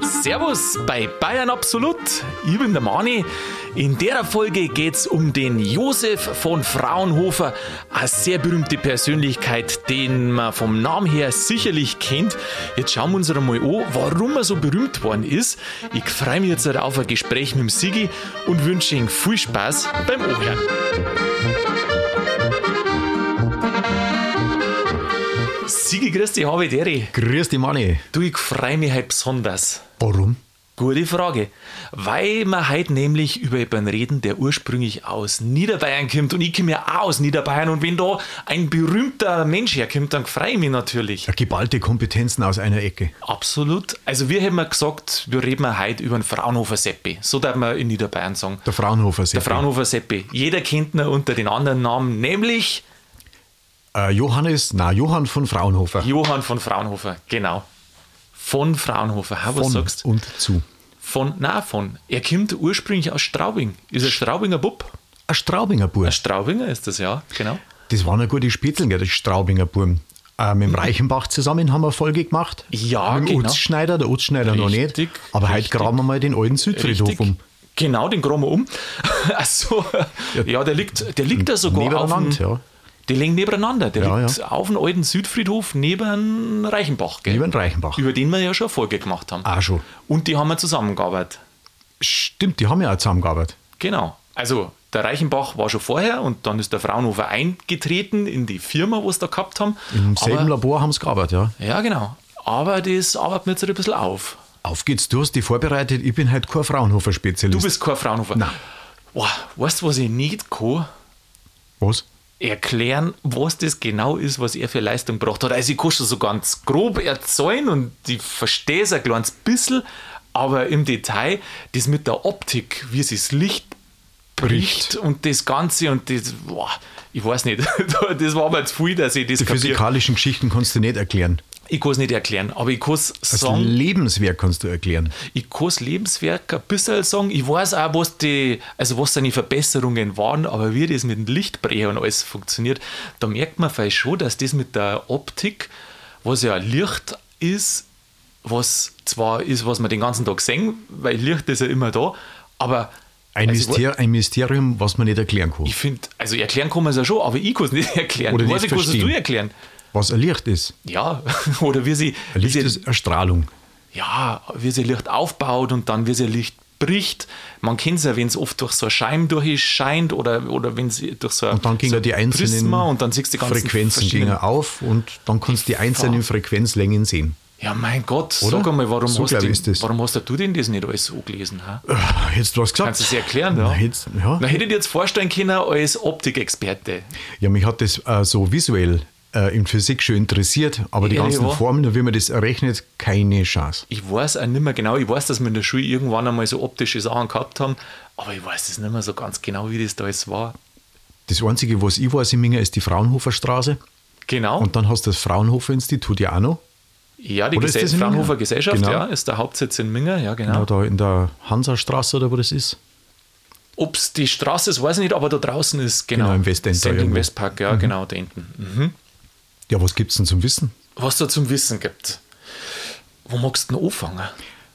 Servus bei Bayern Absolut. Ich bin der Mani. In der Folge geht es um den Josef von Fraunhofer, eine sehr berühmte Persönlichkeit, den man vom Namen her sicherlich kennt. Jetzt schauen wir uns einmal an, warum er so berühmt worden ist. Ich freue mich jetzt auf ein Gespräch mit dem Sigi und wünsche Ihnen viel Spaß beim Ohren. Sigi, grüß dich, habe Deri. Grüß dich, Manni. Du, ich freue mich halt besonders. Warum? Gute Frage. Weil wir heute nämlich über jemanden reden, der ursprünglich aus Niederbayern kommt und ich komme ja auch aus Niederbayern und wenn da ein berühmter Mensch herkommt, dann freue ich mich natürlich. Ja, geballte Kompetenzen aus einer Ecke. Absolut. Also wir haben gesagt, wir reden heute über den Fraunhofer Seppi. So darf man in Niederbayern sagen. Der Fraunhofer Seppi. Der Fraunhofer Seppi. Jeder kennt ihn unter den anderen Namen, nämlich Äh, Johannes, na, Johann von Fraunhofer. Johann von Fraunhofer. Genau. Von Fraunhofer. Ha, was von sagst und zu. Von, na von. Er kommt ursprünglich aus Straubing. Ist ein Straubinger Bub. Ein Straubinger Bub. Ein Straubinger ist das, ja, genau. Das waren ja gute Spitzeln, gell, das Straubinger Buben. Äh, mit dem Reichenbach zusammen haben wir eine Folge gemacht. Ja, mit dem genau. Utzschneider, der Utzschneider noch nicht. Richtig, Aber heute richtig. graben wir mal den alten Südfriedhof Richtig. um. Genau, den graben wir um. Achso, ja, der liegt, der liegt da sogar auf dem, ja. Die liegen nebeneinander. Der Ja, liegt auf dem alten Südfriedhof neben Reichenbach. Gell? Neben Reichenbach. Über den wir ja schon eine Folge gemacht haben. Auch schon. Und die haben wir zusammengearbeitet. Stimmt, die haben ja auch zusammengearbeitet. Genau. Also der Reichenbach war schon vorher und dann ist der Fraunhofer eingetreten in die Firma, was da gehabt haben. Im selben Aber, Labor haben sie gearbeitet, ja. ja, genau. Aber das arbeitet mir jetzt ein bisschen auf. Auf geht's, du hast dich vorbereitet, ich bin halt kein Fraunhofer-Spezialist. Du bist kein Fraunhofer. Nein. Boah, weißt du, was ich nicht kann? Was? Erklären, was das genau ist, was er für Leistung gebracht hat. Also ich kann schon so ganz grob erzählen und ich verstehe es ein kleines bisschen, aber im Detail, das mit der Optik, wie sich das Licht bricht und das Ganze und das, boah, ich weiß nicht, das war mir zu viel, dass ich das Die physikalischen Geschichten kannst du nicht erklären. Ich kann es nicht erklären, aber ich kann es Das sagen. Lebenswerk kannst du erklären. Ich kann das Lebenswerk ein bisschen sagen. Ich weiß auch, was, die, also was seine Verbesserungen waren, aber wie das mit dem Lichtbrecher und alles funktioniert, da merkt man vielleicht schon, dass das mit der Optik, was ja Licht ist, was zwar ist, was wir den ganzen Tag sehen, weil Licht ist ja immer da, aber Ein, also, Myster ein Mysterium, was man nicht erklären kann. ich finde, also erklären kann man es ja schon, aber ich kann es nicht erklären. Oder ich nicht weiß nicht, verstehen. du erklären? Was ein Licht ist. Ja, oder wie sie, Ein wie Licht sie ist eine Strahlung. ja, wie sich Licht aufbaut und dann wie sich Licht bricht. Man kennt es ja, wenn es oft durch so eine Scheibe durchscheint oder, oder wenn es durch so Und dann gingen so die einzelnen Prisma und dann siehst du die ganzen Frequenzen gingen auf und dann kannst du die einzelnen Frequenzlängen sehen. Ja, mein Gott, Oder? sag einmal, warum, So hast du, warum hast du denn das nicht alles so gelesen? Ha? Jetzt du was gesagt. Kannst du es erklären? Ja? Na, jetzt, ja. Na, hätte ich dir jetzt vorstellen können als Optikexperte. ja, mich hat das äh, so visuell äh, in Physik schon interessiert, aber die ganzen ja. Formeln, wie man das errechnet, keine Chance. Ich weiß auch nicht mehr genau, ich weiß, dass wir in der Schule irgendwann einmal so optische Sachen gehabt haben, aber ich weiß das nicht mehr so ganz genau, wie das da jetzt war. Das Einzige, was ich weiß in Minga, ist die Fraunhofer Straße. Genau. Und dann hast du das Fraunhofer Institut ja auch noch. ja, die Gese Fraunhofer? Gesellschaft, Genau. ja, ist der Hauptsitz in Minga, ja, genau. Ja, da in der Hansastraße oder wo das ist. Ob es die Straße ist, weiß ich nicht, aber da draußen ist genau. Genau, im Westend irgendwo. Westpark, ja, genau, da hinten. Mhm. Ja, was gibt's denn zum Wissen? Was da zum Wissen gibt. Wo magst du denn anfangen?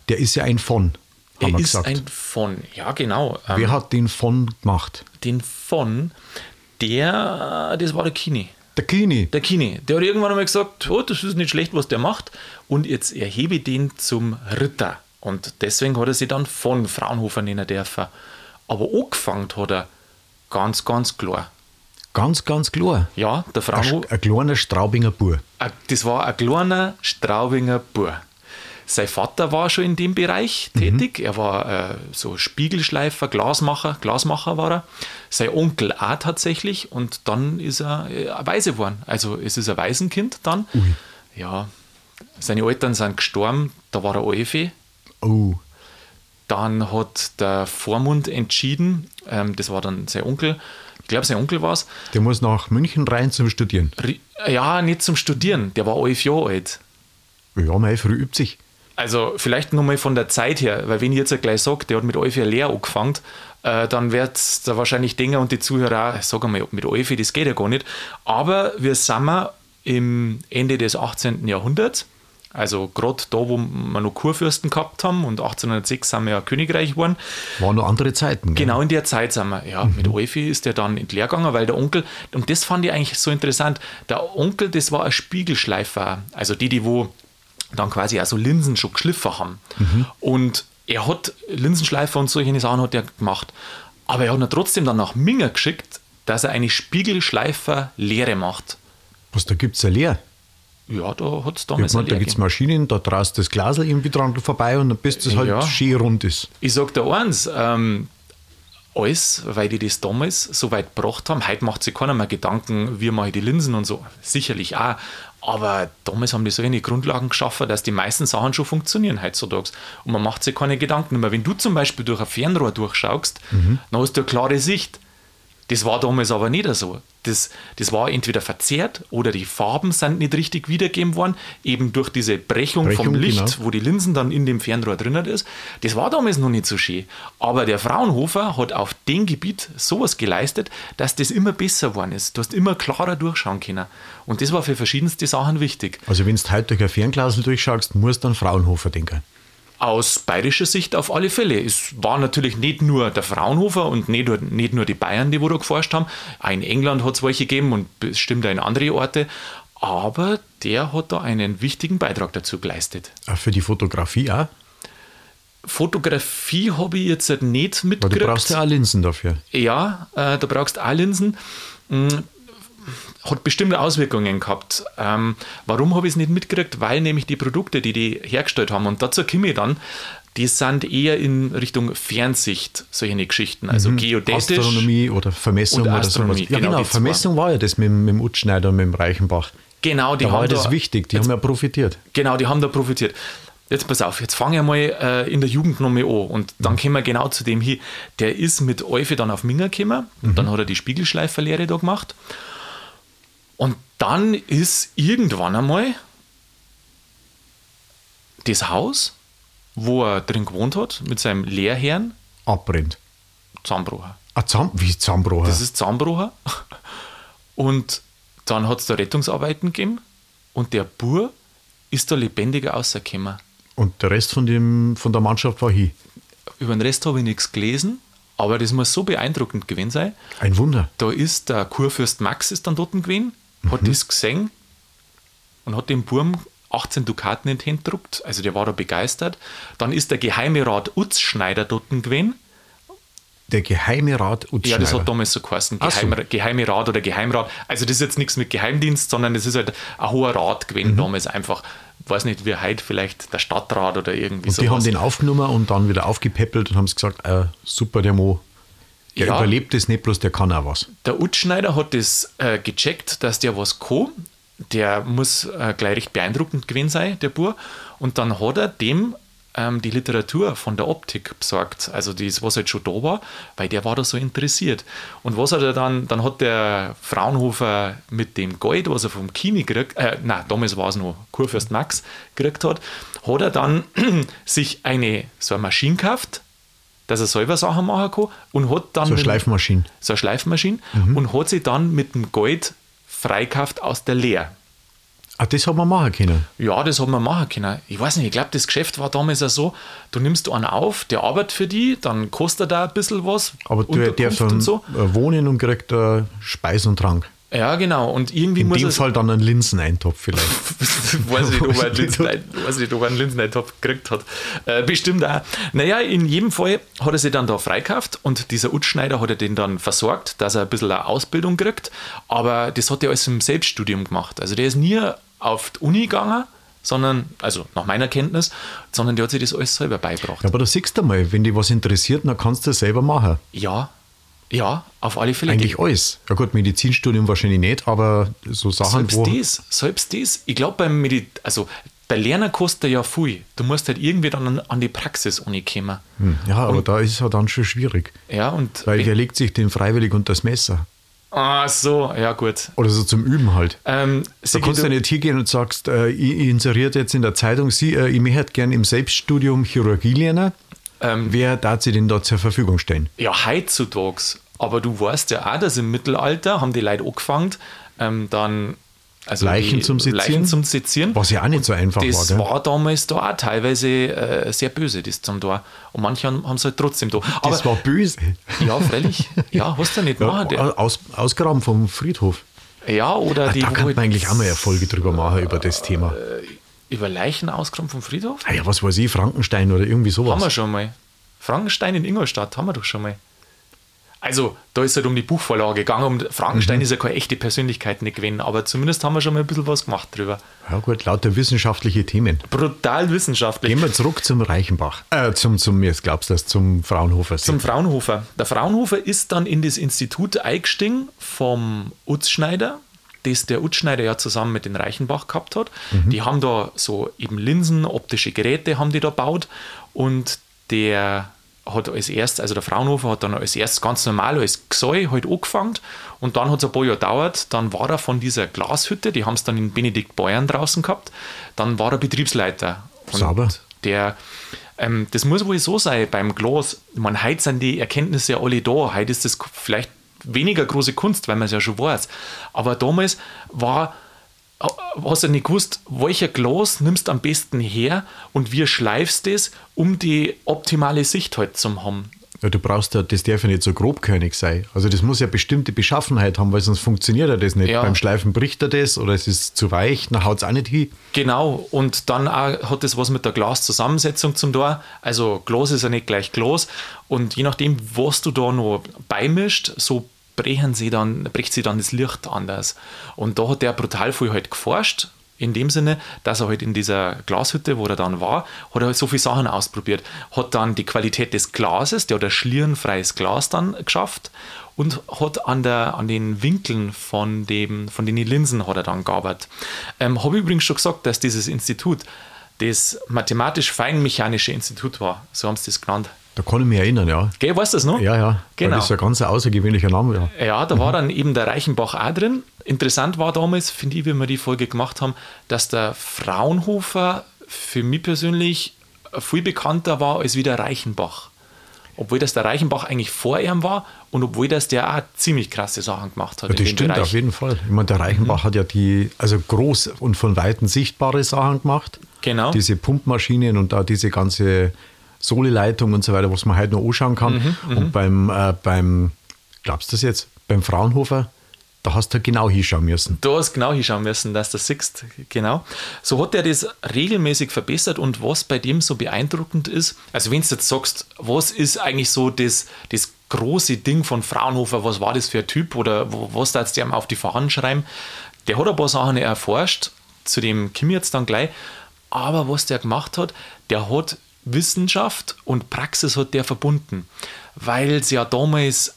Der ist ja ein von, haben Er wir ist gesagt. ein von, ja, genau. Ähm, Wer hat den von gemacht? den von, der, das war der Kini. Der Kini. Der Kini, der hat irgendwann einmal gesagt, oh, das ist nicht schlecht, was der macht. Und jetzt erhebe ich den zum Ritter. Und deswegen hat er sich dann von Fraunhofer nennen dürfen. Aber angefangen hat er ganz, ganz klar. Ganz, ganz klar. Ja, der Ein, Fraunhofer. ein kleiner Straubinger. Ein- Das war ein kleiner Straubinger Bub. Sein Vater war schon in dem Bereich tätig. Er war äh, so Spiegelschleifer, Glasmacher, Glasmacher war er. Sein Onkel auch tatsächlich. Und dann ist er äh, ein Waise geworden. Also es ist ein Waisenkind dann. Ja, seine Eltern sind gestorben. Da war er Eufe. Oh, Dann hat der Vormund entschieden, ähm, das war dann sein Onkel, ich glaube, sein Onkel war es, der muss nach München rein zum Studieren. ja, nicht zum Studieren, der war elf Jahre alt. Ja, mei, früh übt sich. Also vielleicht nochmal von der Zeit her, weil wenn ich jetzt gleich sage, der hat mit Eufi eine Lehre angefangen, äh, dann wird da wahrscheinlich denken und die Zuhörer auch, sag einmal, mit Eufi, das geht ja gar nicht. Aber wir sind mal im Ende des 18. Jahrhunderts. Also gerade da, wo wir noch Kurfürsten gehabt haben und 1806 sind wir ja Königreich geworden. Waren noch andere Zeiten. Gell? Genau in der Zeit sind wir. Ja, mhm. mit Eufi ist der dann entleer gegangen, weil der Onkel, und das fand ich eigentlich so interessant, der Onkel, das war ein Spiegelschleifer. Also die, die wo dann quasi auch so Linsen schon geschliffen haben. Mhm. Und er hat Linsenschleifer und solche Sachen hat er gemacht. Aber er hat ihn trotzdem dann nach Minger geschickt, dass er eine Spiegelschleifer-Lehre macht. Was, da gibt es eine Lehre? Ja, da hat es damals ja, Da gibt es Maschinen, da traust das Glas irgendwie dran vorbei und bis das halt ja. schön rund ist. Ich sag dir eins, ähm, alles, weil die das damals so weit gebracht haben. Heute macht sich keiner mehr Gedanken, wie mache ich die Linsen und so. Sicherlich auch. Aber damals haben die so eine Grundlagen geschaffen, dass die meisten Sachen schon funktionieren heutzutage. Und man macht sich keine Gedanken mehr. Wenn du zum Beispiel durch ein Fernrohr durchschaust, mhm. dann hast du eine klare Sicht. Das war damals aber nicht so. Das, das war entweder verzerrt oder die Farben sind nicht richtig wiedergegeben worden, eben durch diese Brechung, Brechung vom Licht, genau. wo die Linsen dann in dem Fernrohr drinnen ist. Das war damals noch nicht so schön. Aber der Fraunhofer hat auf dem Gebiet sowas geleistet, dass das immer besser geworden ist. Du hast immer klarer durchschauen können. Und das war für verschiedenste Sachen wichtig. Also wenn du heute durch ein Fernglas durchschaust, musst du an Fraunhofer denken. Aus bayerischer Sicht auf alle Fälle. Es war natürlich nicht nur der Fraunhofer und nicht nur, nicht nur die Bayern, die wo da geforscht haben. Auch in England hat es welche gegeben und bestimmt auch in andere Orte. Aber der hat da einen wichtigen Beitrag dazu geleistet. Für die Fotografie auch? Fotografie habe ich jetzt nicht mitgekriegt. Aber du brauchst ja auch Linsen dafür. Ja, äh, da brauchst du auch Linsen. Hat bestimmte Auswirkungen gehabt. Ähm, warum habe ich es nicht mitgekriegt? Weil nämlich die Produkte, die die hergestellt haben, und dazu komme ich dann, die sind eher in Richtung Fernsicht, solche Geschichten, also mhm. geodätisch. Astronomie oder Vermessung oder sowas. Ja, genau, genau Vermessung war ja das mit, mit dem Utschneider und mit dem Reichenbach. Genau, die da haben war das da, wichtig, die jetzt, haben ja profitiert. Genau, die haben da profitiert. Jetzt pass auf, jetzt fange ich mal äh, in der Jugend nochmal an und dann mhm. kommen wir genau zu dem hier. Der ist mit Eufe dann auf Minger gekommen mhm. und dann hat er die Spiegelschleiferlehre da gemacht und dann ist irgendwann einmal das Haus, wo er drin gewohnt hat, mit seinem Lehrherrn, abbrennt. Zusammenbrochen. Ah, Zahn, wie zusammenbrochen? Das ist zusammenbrochen. Und dann hat es da Rettungsarbeiten gegeben und der Bur ist da lebendiger rausgekommen. Und der Rest von, dem, von der Mannschaft war hier? Über den Rest habe ich nichts gelesen. Aber das muss so beeindruckend gewesen sein. Ein Wunder. Da ist der Kurfürst Max ist dann dort gewesen hat mhm. das gesehen und hat dem Burm 18 Dukaten in die Hände gedruckt. Also der war da begeistert. Dann ist der geheime Rat Utzschneider dort gewesen. Der geheime Rat Utzschneider? Ja, das hat damals so geheißen. Geheim, so. Geheime Rat oder Geheimrat. Also das ist jetzt nichts mit Geheimdienst, sondern das ist halt ein hoher Rat gewesen mhm. damals einfach. Ich weiß nicht, wie heute vielleicht der Stadtrat oder irgendwie so. Die haben den aufgenommen und dann wieder aufgepäppelt und haben gesagt, äh, super, der Mo der ja, überlebt es nicht bloß, der kann auch was. Der Utschneider hat das äh, gecheckt, dass der was kann. Der muss äh, gleich recht beeindruckend gewesen sein, der Bur. Und dann hat er dem ähm, die Literatur von der Optik besorgt, also das, was halt schon da war, weil der war da so interessiert. Und was hat er dann, dann hat der Fraunhofer mit dem Gold, was er vom Kini gekriegt, äh, nein, damals war es noch Kurfürst Max gekriegt hat, hat er dann sich eine, so eine Maschine gekauft, dass er selber Sachen machen kann und hat dann. So eine Schleifmaschine. So eine Schleifmaschine mhm. und hat sich dann mit dem Gold freikauft aus der Leer. Ah, das hat man machen können? Ja, das hat man machen können. Ich weiß nicht, ich glaube, das Geschäft war damals ja so, du nimmst einen auf, der arbeitet für die, dann kostet er da ein bisschen was. Aber der darf dann so. wohnen und kriegt uh, Speis und Trank. Ja, genau. Und irgendwie In muss dem Fall dann einen Linseneintopf vielleicht. weiß, nicht, ob er weiß nicht, ob er einen Linseneintopf gekriegt hat. Äh, bestimmt auch. Naja, in jedem Fall hat er sich dann da freikauft und dieser Utschneider hat er den dann versorgt, dass er ein bisschen eine Ausbildung kriegt. Aber das hat er alles im Selbststudium gemacht. Also der ist nie auf die Uni gegangen, sondern, also nach meiner Kenntnis, sondern der hat sich das alles selber beigebracht. Ja, aber da siehst du mal, wenn dich was interessiert, dann kannst du das selber machen. Ja, ja, auf alle Fälle. Eigentlich alles. Ja gut, Medizinstudium wahrscheinlich nicht, aber so Sachen, selbst wo... Das, selbst das. Ich glaube, beim Medit also bei Lernen kostet ja viel. Du musst halt irgendwie dann an, an die Praxis kommen. Hm, ja, aber und, da ist es halt dann schon schwierig. Ja, und... Weil der legt sich den freiwillig unter das Messer. Ah, so, ja gut. Oder so zum Üben halt. Ähm, da kannst du ja nicht hingehen und sagst, äh, ich, ich inseriert jetzt in der Zeitung, Sie, äh, ich möchte gerne im Selbststudium Chirurgie lernen. Ähm, Wer darf sie denn da zur Verfügung stellen? Ja, heutzutage. Aber du weißt ja auch, dass im Mittelalter haben die Leute angefangen, ähm, dann Also Leichen zum Sezieren? Leichen zum Sezieren. Was ja auch nicht so einfach das war. Das war damals da auch teilweise äh, sehr böse, das zum Tor. Und manche haben es halt trotzdem da. Aber, das war böse. Ja, freilich. Ja, hast du nicht ja, machen. Aus, ausgraben vom Friedhof. Ja, oder ah, die. Da kann man eigentlich auch mal Erfolge drüber machen, über das Thema. Über Leichen ausgraben vom Friedhof? Ah ja, was weiß ich, Frankenstein oder irgendwie sowas. Haben wir schon mal. Frankenstein in Ingolstadt haben wir doch schon mal. Also, da ist es halt um die Buchvorlage gegangen. Um Frankenstein mhm. ist ja keine echte Persönlichkeit nicht gewesen, aber zumindest haben wir schon mal ein bisschen was gemacht drüber. Ja, gut, lauter wissenschaftliche Themen. Brutal wissenschaftlich. Gehen wir zurück zum Reichenbach. Äh, zum, zum, jetzt glaubst du das, zum Fraunhofer. Zum Fraunhofer. Der Fraunhofer ist dann in das Institut eingestiegen vom Utzschneider, das der Utzschneider ja zusammen mit den Reichenbach gehabt hat. Mhm. Die haben da so eben Linsen, optische Geräte haben die da gebaut und der hat als erstes, also der Fraunhofer hat dann als erstes ganz normal als Gesell halt angefangen und dann hat es ein paar Jahre gedauert, dann war er von dieser Glashütte, die haben es dann in Benedikt Bayern draußen gehabt, dann war er Betriebsleiter. Und Sauber. Der, ähm, das muss wohl so sein beim Glas, man heute sind die Erkenntnisse ja alle da, heute ist das vielleicht weniger große Kunst, weil man es ja schon weiß, aber damals war hast du nicht gewusst, welcher Glas nimmst du am besten her und wie schleifst du es, um die optimale Sicht halt zu haben. Ja, du brauchst ja, das darf ja nicht so grobkörnig sein. Also das muss ja bestimmte Beschaffenheit haben, weil sonst funktioniert ja das nicht. Ja. Beim Schleifen bricht er das oder es ist zu weich, dann haut es auch nicht hin. Genau, und dann auch hat das was mit der Glaszusammensetzung zum Tor. Also Glas ist ja nicht gleich Glas und je nachdem, was du da noch beimischt, so brechen sie dann, bricht sie dann das Licht anders. Und da hat der brutal viel halt geforscht, in dem Sinne, dass er halt in dieser Glashütte, wo er dann war, hat er halt so viele Sachen ausprobiert. Hat dann die Qualität des Glases, der hat ein schlierenfreies Glas dann geschafft und hat an, der, an den Winkeln von, dem, von den Linsen hat er dann gearbeitet. Ähm, Habe ich übrigens schon gesagt, dass dieses Institut das mathematisch-feinmechanische Institut war, so haben sie das genannt. Da kann ich mich erinnern, ja. Gell, weißt du das noch? Ja, ja. Genau. Das ist ein ganz außergewöhnlicher Name. Ja, ja da mhm. war dann eben der Reichenbach auch drin. Interessant war damals, finde ich, wie wir die Folge gemacht haben, dass der Fraunhofer für mich persönlich viel bekannter war als wie der Reichenbach. Obwohl das der Reichenbach eigentlich vor ihm war und obwohl das der auch ziemlich krasse Sachen gemacht hat. Ja, das stimmt Bereich. auf jeden Fall. Ich meine, der Reichenbach mhm. hat ja die, also groß und von Weitem sichtbare Sachen gemacht. Genau. Diese Pumpmaschinen und da diese ganze Sohleleitung und so weiter, was man heute noch anschauen kann. Mhm, mhm, und beim, äh, beim, glaubst du das jetzt, beim Fraunhofer, da hast du halt genau hinschauen müssen. Du hast genau hinschauen müssen, dass du siehst, genau. So hat er das regelmäßig verbessert und was bei dem so beeindruckend ist, also wenn du jetzt sagst, was ist eigentlich so das, das große Ding von Fraunhofer, was war das für ein Typ oder was da jetzt der auf die Fahnen schreiben, der hat ein paar Sachen erforscht, zu dem Kim jetzt dann gleich, aber was der gemacht hat, der hat Wissenschaft und Praxis hat der verbunden, weil sie ja damals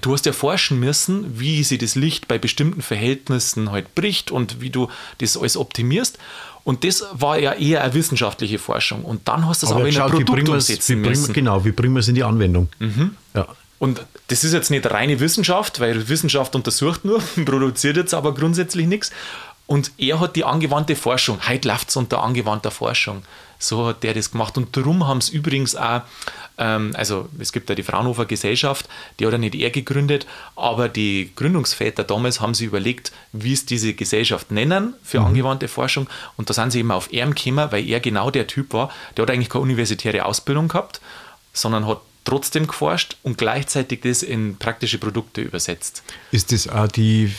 du hast ja forschen müssen, wie sie das Licht bei bestimmten Verhältnissen halt bricht und wie du das alles optimierst. Und das war ja eher eine wissenschaftliche Forschung. Und dann hast du es aber, aber in ein Produkt umsetzen müssen. Genau, wie bringen wir es in die Anwendung? Mhm. Ja. Und das ist jetzt nicht reine Wissenschaft, weil Wissenschaft untersucht nur, produziert jetzt aber grundsätzlich nichts. Und er hat die angewandte Forschung, heute läuft es unter angewandter Forschung. So hat der das gemacht. Und darum haben es übrigens auch, ähm, also es gibt ja die Fraunhofer Gesellschaft, die hat ja nicht er gegründet, aber die Gründungsväter damals haben sich überlegt, wie es diese Gesellschaft nennen für mhm. angewandte Forschung. Und da sind sie eben auf ihn gekommen, weil er genau der Typ war, der hat eigentlich keine universitäre Ausbildung gehabt, sondern hat trotzdem geforscht und gleichzeitig das in praktische Produkte übersetzt. Ist das auch die,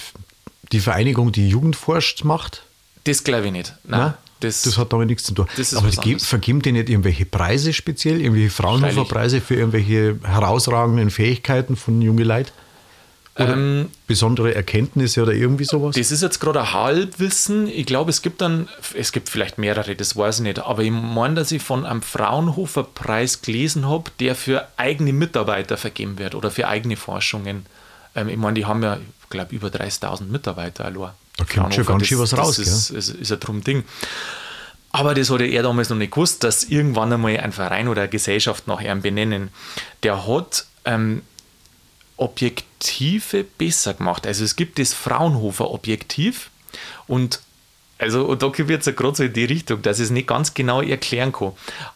die Vereinigung, die Jugend forscht, macht? Das glaube ich nicht. Nein. Nein? Das, das, hat damit nichts zu tun. Aber die vergeben die nicht irgendwelche Preise speziell, irgendwelche Fraunhofer-Preise für irgendwelche herausragenden Fähigkeiten von jungen Leuten? Oder ähm, besondere Erkenntnisse oder irgendwie sowas? Das ist jetzt gerade ein Halbwissen. Ich glaube, es gibt dann, es gibt vielleicht mehrere, das weiß ich nicht. Aber ich meine, dass ich von einem Fraunhofer-Preis gelesen habe, der für eigene Mitarbeiter vergeben wird oder für eigene Forschungen. Ähm, ich meine, die haben ja, ich glaube, über 30.000 Mitarbeiter allein. Da kommt schon ganz schön was raus. Das ist, ist, ist ein drum Ding. Aber das hat er damals noch nicht gewusst, dass irgendwann einmal ein Verein oder eine Gesellschaft nach ihm benennen. Der hat ähm, Objektive besser gemacht. Also es gibt das Fraunhofer Objektiv und also und da wird es ja gerade so in die Richtung, dass ich es nicht ganz genau erklären kann.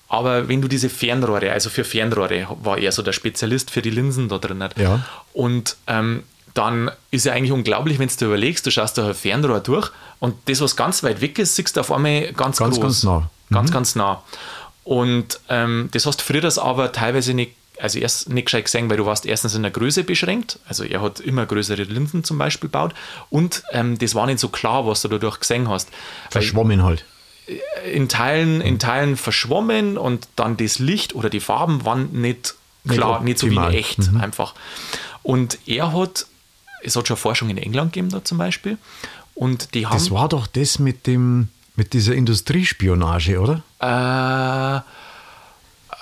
Aber wenn du diese Fernrohre, also für Fernrohre war er so der Spezialist für die Linsen da drin. Ja. Und ähm, dann ist ja eigentlich unglaublich, wenn du überlegst, du schaust da ein Fernrohr durch und das, was ganz weit weg ist, siehst du auf einmal ganz, ganz groß. Ganz nah. Ganz, mhm. ganz nah. Und ähm, das hast du früher das aber teilweise nicht, also erst nicht gescheit gesehen, weil du warst erstens in der Größe beschränkt. Also er hat immer größere Linsen zum Beispiel gebaut. Und ähm, das war nicht so klar, was du dadurch gesehen hast. Verschwommen halt. Äh, in Teilen, in Teilen verschwommen und dann das Licht oder die Farben waren nicht klar, nicht, nicht so wie in echt mhm. einfach. Und er hat, es hat schon Forschung in England gegeben da zum Beispiel. Und die haben. Das war doch das mit dem, mit dieser Industriespionage, oder? Äh,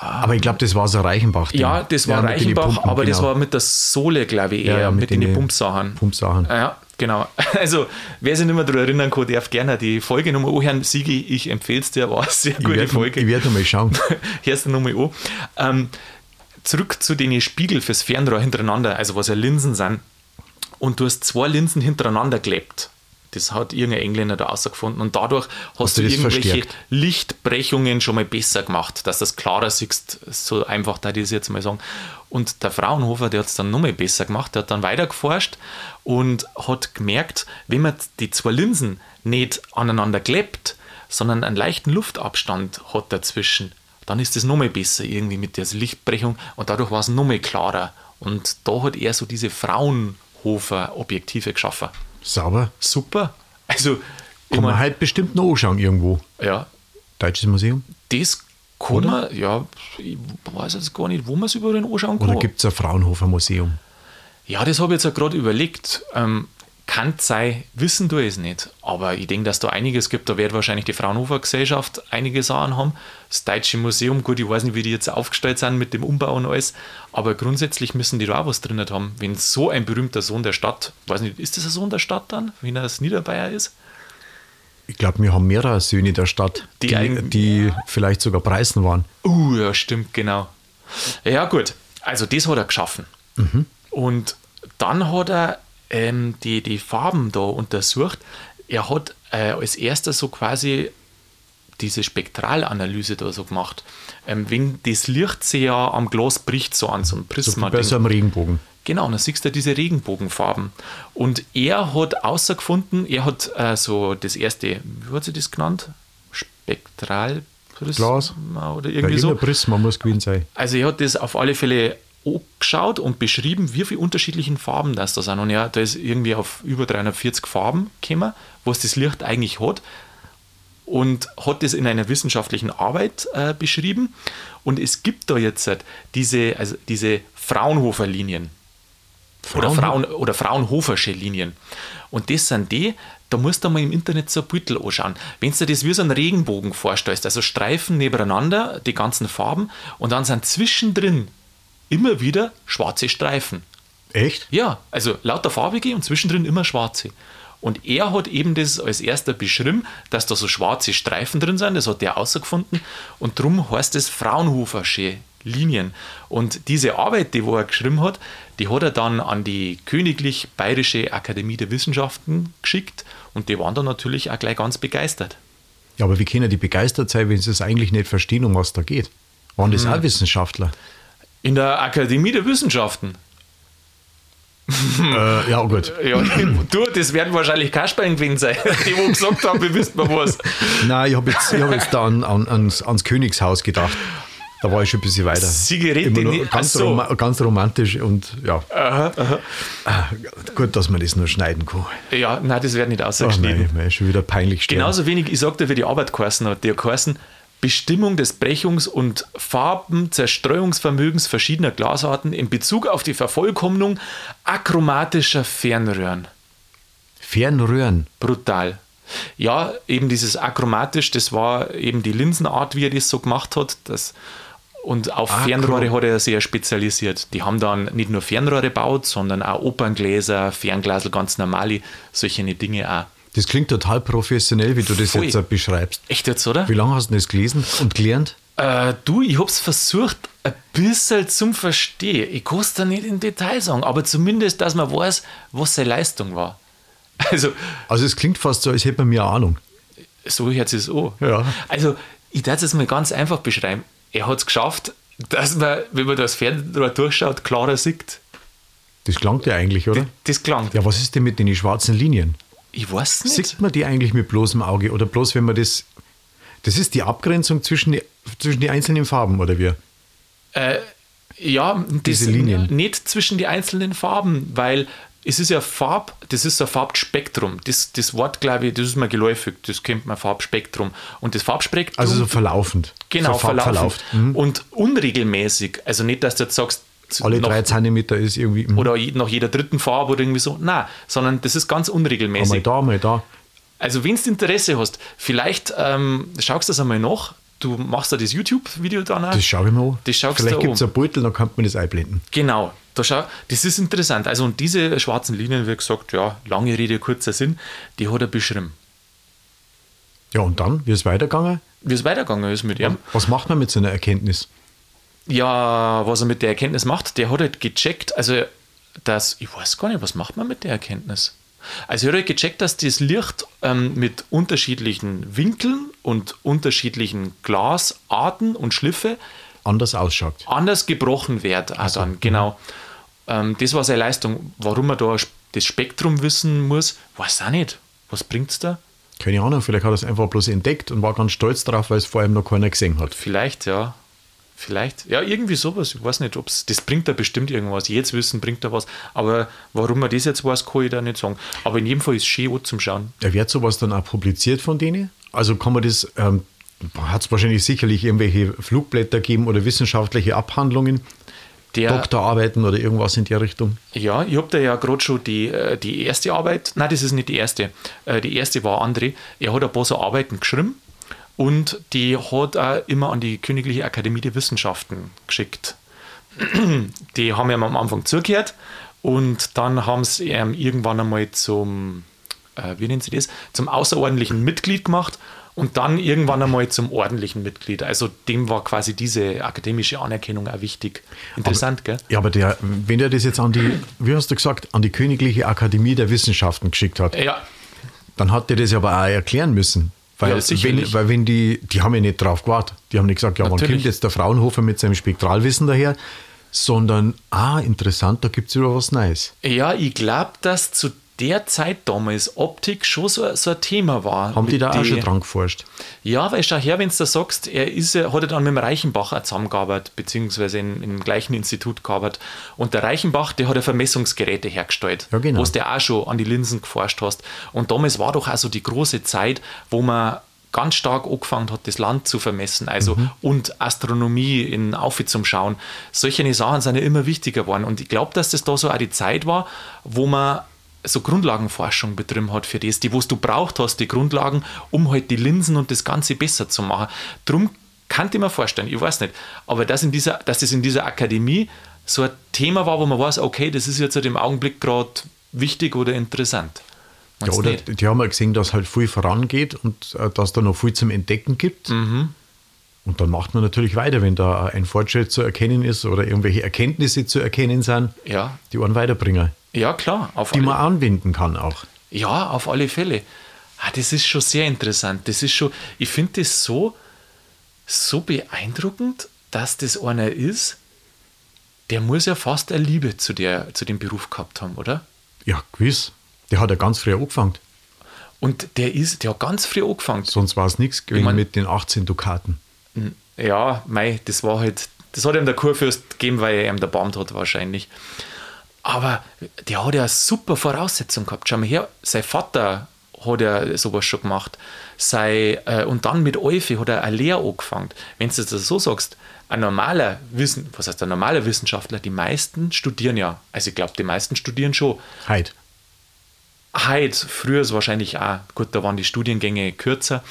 aber ich glaube, das war so Reichenbach. Ja, das war ja, Reichenbach, Pumpen, aber genau. das war mit der Sohle, glaube ich, eher, ja, mit, mit den, den Pumpsachen. Pumpsachen. Ja, genau. Also, wer sich nicht mehr daran erinnern kann, darf gerne die Folge nochmal anhören. Sigi, ich empfehle es dir, war eine sehr gute werd, Folge. Ich werde nochmal schauen. Hörst du nochmal an. Ähm, zurück zu den Spiegel fürs Fernrohr hintereinander, also was ja Linsen sind. Und du hast zwei Linsen hintereinander geklebt. Das hat irgendein Engländer da rausgefunden. Und dadurch hast, hast du, irgendwelche verstärkt? Lichtbrechungen schon mal besser gemacht, dass du das klarer siehst. So einfach da ich das jetzt mal sagen. Und der Fraunhofer, der hat es dann nochmal besser gemacht. Der hat dann weiter geforscht und hat gemerkt, wenn man die zwei Linsen nicht aneinander klebt, sondern einen leichten Luftabstand hat dazwischen, dann ist das nochmal besser irgendwie mit der Lichtbrechung und dadurch war es nochmal klarer. Und da hat er so diese Fraunhofer-Objektive geschaffen. Sauber. Super. Also, kann man halt bestimmt noch anschauen irgendwo. Ja. Deutsches Museum? Das kann Oder? man, ja, ich weiß jetzt gar nicht, wo man es überall anschauen kann. Oder gibt es ein Fraunhofer Museum? Ja, das habe ich jetzt gerade überlegt. Ähm, kann sein, wissen du es nicht. Aber ich denke, dass da einiges gibt. Da wird wahrscheinlich die Fraunhofer Gesellschaft einige Sachen haben. Das Deutsche Museum, gut, ich weiß nicht, wie die jetzt aufgestellt sind mit dem Umbau und alles. Aber grundsätzlich müssen die da auch was drin haben. Wenn so ein berühmter Sohn der Stadt, weiß nicht, ist das ein Sohn der Stadt dann, wenn er das Niederbayer ist? Ich glaube, wir haben mehrere Söhne der Stadt, die, die, die vielleicht sogar Preisen waren. Uh, ja, stimmt, genau. Ja, gut. Also, das hat er geschaffen. Mhm. Und dann hat er ähm, die, die Farben da untersucht. Er hat äh, als erster so quasi diese Spektralanalyse da so gemacht. Ähm, wenn das Licht sich ja am Glas bricht, so an so einem Prisma. So bei so einem Regenbogen. Genau, dann siehst du diese Regenbogenfarben. Und er hat außergefunden, er hat äh, so das erste, wie hat sie das genannt? Spektralprisma Glas. oder irgendwie ja, so. Prisma muss gewesen sein. Also er hat das auf alle Fälle angeschaut und beschrieben, wie viele unterschiedlichen Farben das da sind. Und ja, da ist irgendwie auf über 340 Farben gekommen, was das Licht eigentlich hat. Und hat das in einer wissenschaftlichen Arbeit äh, beschrieben. Und es gibt da jetzt halt diese, also diese Fraunhofer-Linien. Oder, Frauen, oder Fraunhofersche Linien. Und das sind die, da musst du mal im Internet so ein Büttel anschauen. Wenn du dir das wie so einen Regenbogen vorstellst, also Streifen nebeneinander, die ganzen Farben, und dann sind zwischendrin immer wieder schwarze Streifen. Echt? Ja, also lauter farbige und zwischendrin immer schwarze. Und er hat eben das als erster beschrieben, dass da so schwarze Streifen drin sind, das hat er außergefunden und darum heißt es Fraunhofersche Linien. Und diese Arbeit, die wo er geschrieben hat, die hat er dann an die Königlich Bayerische Akademie der Wissenschaften geschickt und die waren dann natürlich auch gleich ganz begeistert. Ja, aber wie können die begeistert sein, wenn sie es eigentlich nicht verstehen, um was da geht? Waren das hm. auch Wissenschaftler? In der Akademie der Wissenschaften. äh, ja, gut. Ja, du, das werden wahrscheinlich Kasperlen gewesen sein, die wo gesagt haben, wir wissen mal was. Nein, ich habe jetzt, hab jetzt da an, an, ans, ans Königshaus gedacht. Da war ich schon ein bisschen weiter. Zigarette, ganz, so. rom ganz romantisch und ja. Aha, aha. Ah, gut, dass man das nur schneiden kann. Ja, nein, das wird nicht ausgeschnitten. Ach nein, schon wieder peinlich sterben. Genauso wenig, ich sagte, wie die Arbeit geheißen hat. Die hat geheißen, Bestimmung des Brechungs- und Farbenzerstreuungsvermögens verschiedener Glasarten in Bezug auf die Vervollkommnung achromatischer Fernröhren. Fernröhren? Brutal. Ja, eben dieses achromatisch, das war eben die Linsenart, wie er das so gemacht hat. Das, und auf Akro Fernrohre hat er sehr spezialisiert. Die haben dann nicht nur Fernrohre gebaut, sondern auch Operngläser, Fernglasel, ganz normale, solche Dinge auch. Das klingt total professionell, wie du das Voll. jetzt beschreibst. Echt jetzt, oder? Wie lange hast du das gelesen und gelernt? Äh, du, ich habe es versucht, ein bisschen zum Verstehen. Ich kann es da nicht in Detail sagen, aber zumindest, dass man weiß, was seine Leistung war. Also, also es klingt fast so, als hätte man mehr Ahnung. So hört es an. Ja. Also, ich darf es mal ganz einfach beschreiben. Er hat es geschafft, dass man, wenn man das Fernrohr durchschaut, klarer sieht. Das klangt ja eigentlich, oder? Das, das klangt. Ja, was ist denn mit den schwarzen Linien? Ich weiß nicht. Sieht man die eigentlich mit bloßem Auge oder bloß, wenn man das. Das ist die Abgrenzung zwischen die, zwischen die einzelnen Farben, oder wie? Äh, ja, Diese Linien. nicht zwischen die einzelnen Farben, weil es ist ja Farb, das ist ein Farbspektrum. Das, das Wort, glaube ich, das ist mir geläufig, das kennt man Farbspektrum. Und das Farbspektrum. Also so verlaufend. Genau, so verlaufend. Mhm. Und unregelmäßig. Also nicht, dass du jetzt sagst, alle noch, drei Zentimeter ist irgendwie. Mh. Oder nach jeder dritten Farbe oder irgendwie so. Nein, sondern das ist ganz unregelmäßig. Mal da, mal da. Also, wenn du Interesse hast, vielleicht ähm, schaust du das einmal nach. Du machst da das YouTube-Video dann auch. Das schaue ich mir an. Das vielleicht gibt es ein Beutel, dann kann man das einblenden. Genau. Da schau, das ist interessant. Also, und diese schwarzen Linien, wie gesagt, ja, lange Rede, kurzer Sinn, die hat er beschrieben. Ja, und dann, wie ist es weitergegangen? Wie es weitergegangen ist mit ihm. Was macht man mit so einer Erkenntnis? Ja, was er mit der Erkenntnis macht, der hat halt gecheckt, also dass, ich weiß gar nicht, was macht man mit der Erkenntnis? Also er hat halt gecheckt, dass das Licht ähm, mit unterschiedlichen Winkeln und unterschiedlichen Glasarten und Schliffe anders ausschaut. Anders gebrochen wird. Also, dann, genau. Ähm, das war seine Leistung. Warum er da das Spektrum wissen muss, weiß auch nicht. Was bringt es da? Keine Ahnung, vielleicht hat er es einfach bloß entdeckt und war ganz stolz darauf, weil es vor allem noch keiner gesehen hat. Vielleicht, ja. Vielleicht, ja, irgendwie sowas. Ich weiß nicht, ob es, das bringt da bestimmt irgendwas. Jetzt wissen, bringt da was. Aber warum man das jetzt weiß, kann ich da nicht sagen. Aber in jedem Fall ist es schön zum Schauen. Ja, wird sowas dann auch publiziert von denen? Also kann man das, ähm, hat es wahrscheinlich sicherlich irgendwelche Flugblätter geben oder wissenschaftliche Abhandlungen, der, Doktorarbeiten oder irgendwas in der Richtung? Ja, ich habe da ja gerade schon die, äh, die erste Arbeit, nein, das ist nicht die erste. Äh, die erste war André. Er hat ein paar so Arbeiten geschrieben und die hat auch immer an die Königliche Akademie der Wissenschaften geschickt. Die haben ihm am Anfang zugehört und dann haben sie ihn irgendwann einmal zum, äh, wie nennen sie das, zum außerordentlichen Mitglied gemacht und dann irgendwann einmal zum ordentlichen Mitglied. Also dem war quasi diese akademische Anerkennung auch wichtig. Interessant, aber, gell? Ja, aber der, wenn er das jetzt an die, wie hast du gesagt, an die Königliche Akademie der Wissenschaften geschickt hat, ja. dann hat er das aber auch erklären müssen. Weil, ja, wenn, weil wenn die, die haben ja nicht drauf gewartet. Die haben nicht gesagt, ja, Natürlich. wann kommt jetzt der Fraunhofer mit seinem Spektralwissen daher? Sondern, ah, interessant, da gibt es wieder was Neues. Ja, ich glaube, dass zu der Zeit damals Optik schon so, so ein Thema war. Haben die da auch schon dran geforscht? Ja, weil schau her, wenn du da sagst, er ist, hat er dann mit dem Reichenbach auch zusammengearbeitet, beziehungsweise in, im gleichen Institut gearbeitet. Und der Reichenbach, der hat ja Vermessungsgeräte hergestellt, ja, genau. wo du auch schon an die Linsen geforscht hast. Und damals war doch auch so die große Zeit, wo man ganz stark angefangen hat, das Land zu vermessen, also mhm. und Astronomie in Aufi zum Schauen. Solche Sachen sind ja immer wichtiger geworden. Und ich glaube, dass das da so auch die Zeit war, wo man so Grundlagenforschung betrieben hat für das, die was du braucht hast, die Grundlagen, um halt die Linsen und das Ganze besser zu machen. Drum kann ich mir vorstellen, ich weiß nicht, aber dass, in dieser, dass das in dieser Akademie so ein Thema war, wo man weiß, okay, das ist jetzt halt im Augenblick gerade wichtig oder interessant. ja, oder nicht? die haben ja gesehen, dass halt viel vorangeht und äh, dass da noch viel zum Entdecken gibt. Mhm. Und dann macht man natürlich weiter, wenn da ein Fortschritt zu erkennen ist oder irgendwelche Erkenntnisse zu erkennen sind, ja. die einen weiterbringen. Ja, klar. die alle. man anwenden kann auch. Ja, auf alle Fälle. Ah, das ist schon sehr interessant. Das ist schon, ich finde das so, so beeindruckend, dass das einer ist, der muss ja fast eine Liebe zu, der, zu dem Beruf gehabt haben, oder? Ja, gewiss. Der hat ja ganz früh angefangen. Und der ist, der hat ganz früh angefangen. Sonst war es nichts gewesen ich mein, mit den 18 Dukaten. Ja, mei, das war halt, das hat ihm der Kurfürst gegeben, weil er ihm der Baum hat wahrscheinlich. Aber der hat ja eine super Voraussetzung gehabt. Schau mal her, sein Vater hat ja sowas schon gemacht. Sei, äh, und dann mit Eufi hat er eine Lehre angefangen. Wenn du das so sagst, ein normaler Wissen, was heißt ein normaler Wissenschaftler, die meisten studieren ja. Also ich glaube, die meisten studieren schon. Heid. Heid, früher ist wahrscheinlich auch, gut, da waren die Studiengänge kürzer.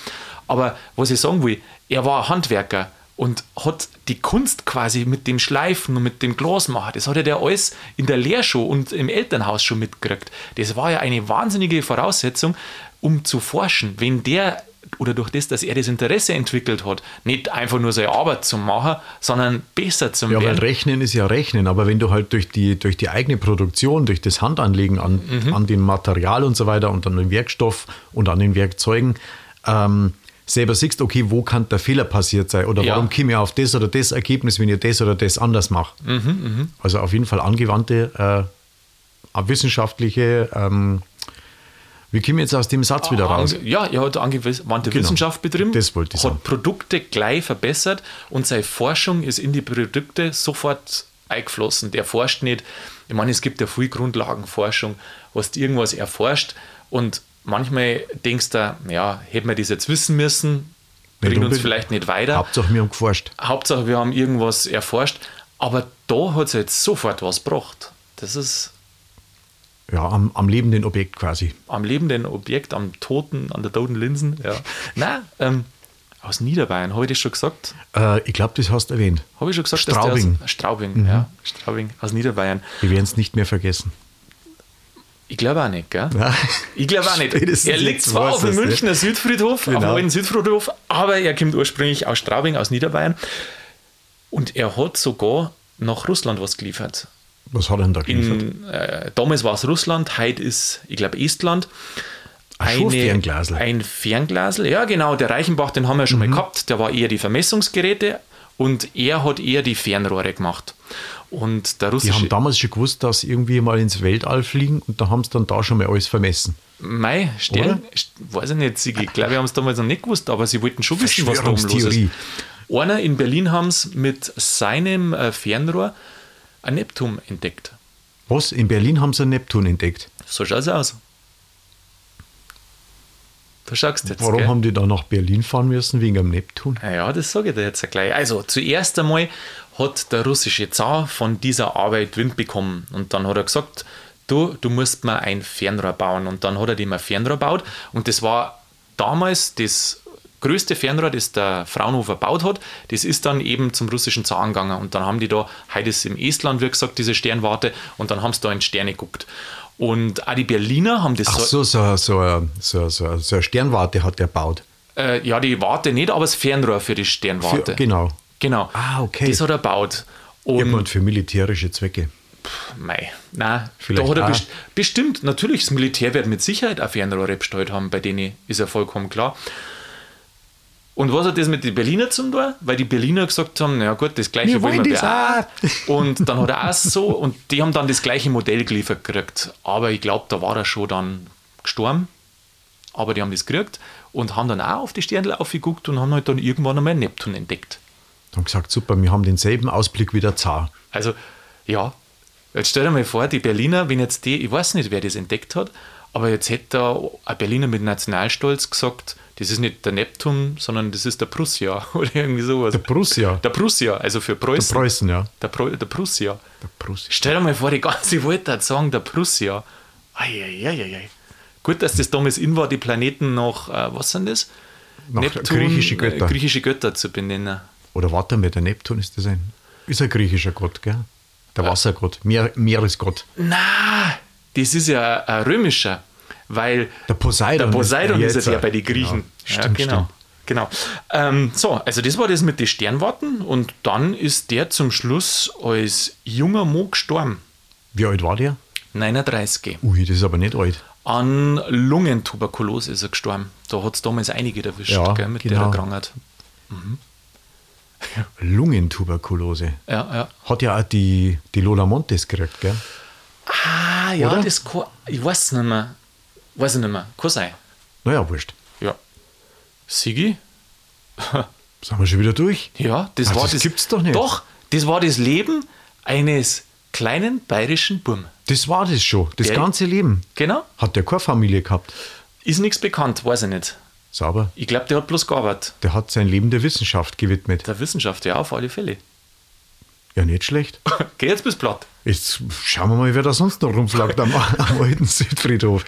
Aber was ich sagen will, er war Handwerker und hat die Kunst quasi mit dem Schleifen und mit dem Glasmachen, das hat er ja alles in der Lehrschule und im Elternhaus schon mitgekriegt. Das war ja eine wahnsinnige Voraussetzung, um zu forschen. Wenn der oder durch das, dass er das Interesse entwickelt hat, nicht einfach nur seine Arbeit zu machen, sondern besser zu machen. Ja, weil Rechnen ist ja Rechnen, aber wenn du halt durch die, durch die eigene Produktion, durch das Handanlegen an, mhm. an dem Material und so weiter und an dem Werkstoff und an den Werkzeugen ähm, selber siehst, okay, wo kann der Fehler passiert sein oder ja. warum komme ich auf das oder das Ergebnis, wenn ich das oder das anders mache. Mhm, mh. Also auf jeden Fall angewandte eine wissenschaftliche, ähm, wie kommen wir jetzt aus dem Satz wieder raus? Ja, er hat angewandte genau. Wissenschaft betrieben, das wollte ich hat sagen. Produkte gleich verbessert und seine Forschung ist in die Produkte sofort eingeflossen. Der forscht nicht. Ich meine, es gibt ja viel Grundlagenforschung, was irgendwas erforscht und manchmal denkst du, ja, hätten wir das jetzt wissen müssen, bringt uns vielleicht nicht weiter. Hauptsache wir haben geforscht. Hauptsache wir haben irgendwas erforscht, aber da hat es jetzt sofort was gebracht. Das ist ja, am, am, lebenden Objekt quasi. Am lebenden Objekt, am toten, an der toten Linsen, ja. Nein, ähm, aus Niederbayern, habe ich das schon gesagt? Äh, ich glaube, das hast du erwähnt. Habe ich schon gesagt? Straubing. Aus, Straubing, mhm. ja. Straubing, aus Niederbayern. Wir werden es nicht mehr vergessen. Ich glaube auch nicht, gell? Ja. Ich glaube auch nicht. er liegt zwar auf dem Münchner Südfriedhof, genau. auf dem alten Südfriedhof, aber er kommt ursprünglich aus Straubing, aus Niederbayern. Und er hat sogar nach Russland was geliefert. Was hat er denn da geliefert? In, äh, damals war es Russland, heute ist, ich glaube, Estland. Eine, ein Fernglasel. Ein Fernglasel, ja genau. Der Reichenbach, den haben wir schon mhm. mal gehabt. Der war eher die Vermessungsgeräte und er hat eher die Fernrohre gemacht. Und der russische. Die haben damals schon gewusst, dass sie irgendwie mal ins Weltall fliegen und da haben sie dann da schon mal alles vermessen. Mei, Stern, weiß ich nicht, ich glaube, wir haben es damals noch nicht gewusst, aber sie wollten schon wissen, was da oben los ist. Einer in Berlin haben sie mit seinem äh, Fernrohr ein Neptun entdeckt. Was? In Berlin haben sie ein Neptun entdeckt? So schaut es aus. Du schaust jetzt. Warum gell? haben die da nach Berlin fahren müssen? Wegen dem Neptun? Ja, das sage ich dir jetzt gleich. Also, zuerst einmal hat der russische Zar von dieser Arbeit Wind bekommen. Und dann hat er gesagt, du, du musst mir ein Fernrohr bauen. Und dann hat er dem ein Fernrohr gebaut. Und das war damals das größte Fernrohr, das der Fraunhofer gebaut hat, das ist dann eben zum russischen Zar gegangen. Und dann haben die da, heute ist im Estland, wie gesagt, diese Sternwarte, und dann haben sie da in Sterne geguckt. Und auch die Berliner haben das Ach so, so, so, so, so, so eine Sternwarte hat der gebaut. Äh, ja, die Warte nicht, aber das Fernrohr für die Sternwarte. Für, genau. Genau. Ah, okay. Das hat er gebaut. Und Irgendwann für militärische Zwecke. Mei, nein, Vielleicht da hat er best bestimmt, natürlich, das Militär wird mit Sicherheit auch Fernrohre bestellt haben, bei denen ist ja vollkommen klar. Und was hat das mit den Berliner zum tun? Weil die Berliner gesagt haben, na gut, das gleiche wir wollen wir auch. Und dann hat er auch so, und die haben dann das gleiche Modell geliefert gekriegt. Aber ich glaube, da war er schon dann gestorben. Aber die haben das gekriegt und haben dann auch auf die Sterne aufgeguckt und haben halt dann irgendwann einmal Neptun entdeckt. Haben gesagt, super, wir haben denselben Ausblick wie der Zar. Also, ja, jetzt stell dir mal vor, die Berliner, wenn jetzt die, ich weiß nicht, wer das entdeckt hat, aber jetzt hätte da ein Berliner mit Nationalstolz gesagt, das ist nicht der Neptun, sondern das ist der Prussia oder irgendwie sowas. Der Prussia. Der Prussia, also für Preußen. Der Preußen, ja. Der, Pro, der Prussia. Der Prussia. Stell dir mal vor, die ganze Welt hat sagen, der Prussia. Eieieiei. Gut, dass das damals in war, die Planeten nach, äh, was sind das? Nach Neptun, griechische Götter. Äh, griechische Götter zu benennen. Oder warte mal, der Neptun ist das ein, ist ein griechischer Gott, gell? Der Wassergott, Meer, Meeresgott. Na, das ist ja ein römischer weil der Poseidon, der Poseidon ist, ist ja bei den Griechen. Ja, stimmt, genau. Stimmt. Genau. Ähm, so, also das war das mit den Sternwarten und dann ist der zum Schluss als junger Mo gestorben. Wie alt war der? 39. Ui, das ist aber nicht alt. An Lungentuberkulose ist er gestorben. Da hat es damals einige erwischt, ja, gell, mit genau. der Krankheit. Mhm. Lungentuberkulose. Ja, ja. Hat ja auch die, die Lola Montes gekriegt, gell? Ah, ja, Oder? das kann, ich weiß es nicht mehr. Weiß ich nicht mehr. Kann sein. Naja, wurscht. Ja. Sigi? Sind wir schon wieder durch? Ja, das Ach, war das. Das gibt's doch nicht. Doch, das war das Leben eines kleinen bayerischen Burm. Das war das schon. Das der, ganze Leben. Genau. Hat der keine Familie gehabt? Ist nichts bekannt, weiß ich nicht. Sauber. Ich glaube, der hat bloß gearbeitet. Der hat sein Leben der Wissenschaft gewidmet. Der Wissenschaft, ja, auf alle Fälle. Ja, nicht schlecht. Geh jetzt bis platt. Jetzt schauen wir mal, wer da sonst noch rumflagt am, am alten Südfriedhof.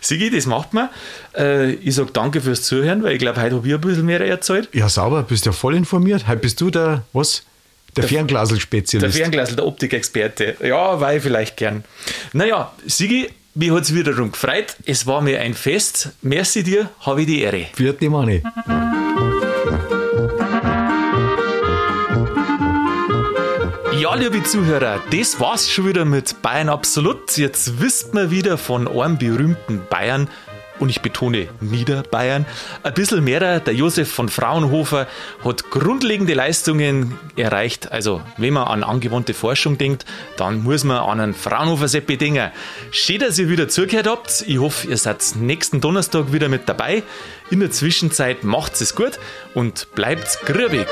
Sigi, das macht man. Äh, ich sage danke fürs Zuhören, weil ich glaube, heute habe ich ein bisschen mehr erzählt. Ja, sauber, bist ja voll informiert. Heute bist du der, was? Der, der Fernglasel-Spezialist. Der Fernglasel, der Optikexperte. Ja, war ich vielleicht gern. Naja, Sigi, mich hat es wiederum gefreut. Es war mir ein Fest. Merci dir, habe ich die Ehre. Vierte Mani. Ja, liebe Zuhörer, das war's schon wieder mit Bayern Absolut. Jetzt wisst man wieder von einem berühmten Bayern, und ich betone Niederbayern, ein bisschen mehr. Der Josef von Fraunhofer hat grundlegende Leistungen erreicht. Also, wenn man an angewandte Forschung denkt, dann muss man an einen Fraunhofer Seppi denken. Schön, dass ihr wieder zugehört habt. Ich hoffe, ihr seid nächsten Donnerstag wieder mit dabei. In der Zwischenzeit macht es gut und bleibt grübig.